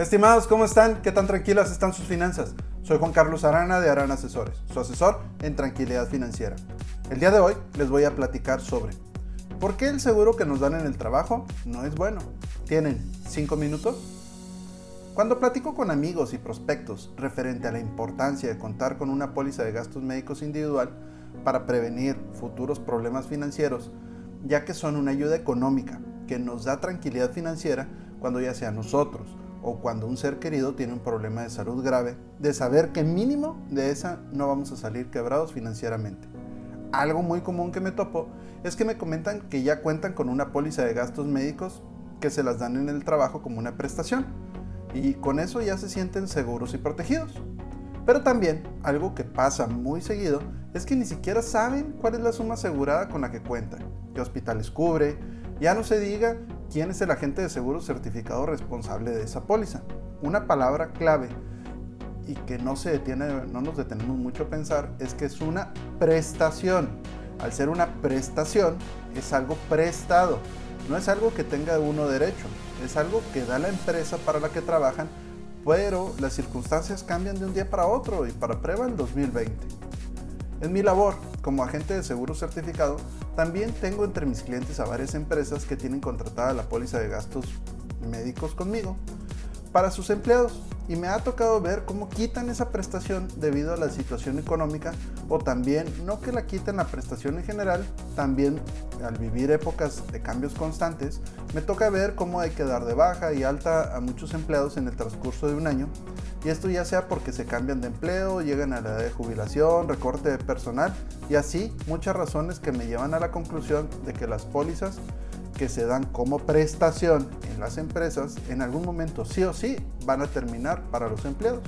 Estimados, ¿cómo están? ¿Qué tan tranquilas están sus finanzas? Soy Juan Carlos Arana de Arana Asesores, su asesor en tranquilidad financiera. El día de hoy les voy a platicar sobre por qué el seguro que nos dan en el trabajo no es bueno. ¿Tienen 5 minutos? Cuando platico con amigos y prospectos referente a la importancia de contar con una póliza de gastos médicos individual para prevenir futuros problemas financieros, ya que son una ayuda económica que nos da tranquilidad financiera cuando ya sea nosotros o cuando un ser querido tiene un problema de salud grave, de saber que mínimo de esa no vamos a salir quebrados financieramente. Algo muy común que me topo es que me comentan que ya cuentan con una póliza de gastos médicos que se las dan en el trabajo como una prestación y con eso ya se sienten seguros y protegidos. Pero también algo que pasa muy seguido es que ni siquiera saben cuál es la suma asegurada con la que cuentan, qué hospitales cubre, ya no se diga quién es el agente de seguro certificado responsable de esa póliza. Una palabra clave y que no, se detiene, no nos detenemos mucho a pensar es que es una prestación. Al ser una prestación es algo prestado, no es algo que tenga uno derecho, es algo que da la empresa para la que trabajan, pero las circunstancias cambian de un día para otro y para prueba el 2020. En mi labor como agente de seguro certificado, también tengo entre mis clientes a varias empresas que tienen contratada la póliza de gastos médicos conmigo para sus empleados y me ha tocado ver cómo quitan esa prestación debido a la situación económica o también, no que la quiten la prestación en general, también al vivir épocas de cambios constantes, me toca ver cómo hay que dar de baja y alta a muchos empleados en el transcurso de un año. Y esto ya sea porque se cambian de empleo, llegan a la edad de jubilación, recorte de personal y así muchas razones que me llevan a la conclusión de que las pólizas que se dan como prestación en las empresas, en algún momento sí o sí van a terminar para los empleados.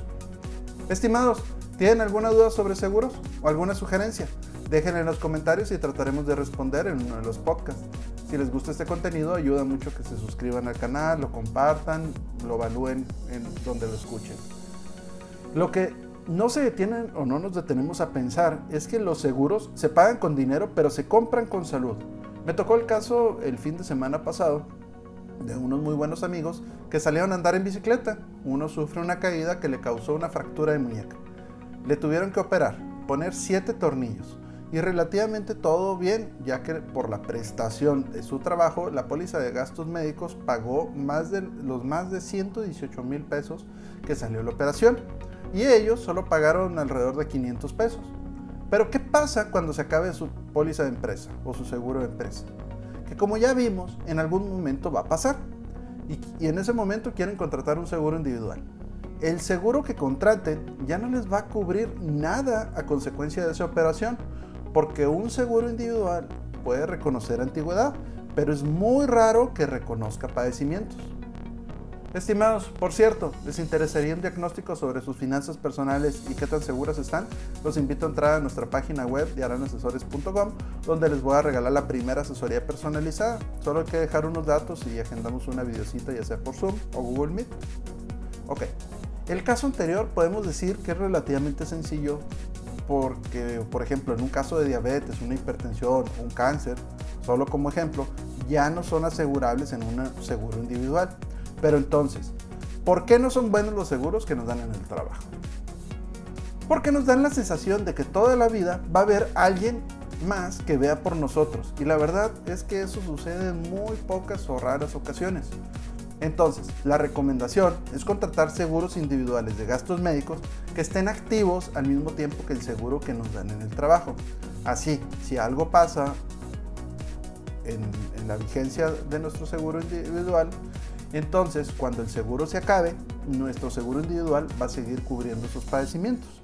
Estimados, ¿tienen alguna duda sobre seguros o alguna sugerencia? Déjenla en los comentarios y trataremos de responder en uno de los podcasts. Si les gusta este contenido, ayuda mucho que se suscriban al canal, lo compartan, lo evalúen en donde lo escuchen. Lo que no se detienen o no nos detenemos a pensar es que los seguros se pagan con dinero, pero se compran con salud. Me tocó el caso el fin de semana pasado de unos muy buenos amigos que salieron a andar en bicicleta. Uno sufre una caída que le causó una fractura de muñeca. Le tuvieron que operar, poner siete tornillos y relativamente todo bien, ya que por la prestación de su trabajo, la póliza de gastos médicos pagó más de los más de 118 mil pesos que salió la operación y ellos solo pagaron alrededor de 500 pesos. Pero ¿qué pasa cuando se acabe su póliza de empresa o su seguro de empresa? Que como ya vimos, en algún momento va a pasar. Y, en ese momento quieren contratar un seguro individual. El seguro que contraten ya no les va a cubrir nada a consecuencia de esa operación, porque un seguro individual puede reconocer antigüedad, pero es muy raro que reconozca padecimientos. Estimados, por cierto, ¿les interesaría un diagnóstico sobre sus finanzas personales y qué tan seguras están? Los invito a entrar a nuestra página web de aranasesores.com donde les voy a regalar la primera asesoría personalizada. Solo hay que dejar unos datos y agendamos una videocita ya sea por Zoom o Google Meet. Ok, el caso anterior podemos decir que es relativamente sencillo porque, por ejemplo, en un caso de diabetes, una hipertensión, un cáncer, solo como ejemplo, ya no son asegurables en un seguro individual. Pero entonces, ¿por qué no son buenos los seguros que nos dan en el trabajo? Porque nos dan la sensación de que toda la vida va a haber alguien más que vea por nosotros. Y la verdad es que eso sucede en muy pocas o raras ocasiones. Entonces, la recomendación es contratar seguros individuales de gastos médicos que estén activos al mismo tiempo que el seguro que nos dan en el trabajo. Así, si algo pasa en, en la vigencia de nuestro seguro individual, entonces, cuando el seguro se acabe, nuestro seguro individual va a seguir cubriendo esos padecimientos.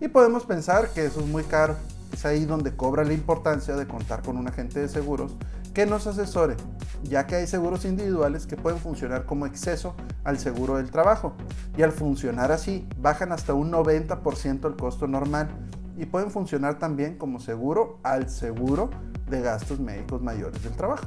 Y podemos pensar que eso es muy caro. Es ahí donde cobra la importancia de contar con un agente de seguros que nos asesore, ya que hay seguros individuales que pueden funcionar como exceso al seguro del trabajo. Y al funcionar así, bajan hasta un 90% el costo normal y pueden funcionar también como seguro al seguro de gastos médicos mayores del trabajo.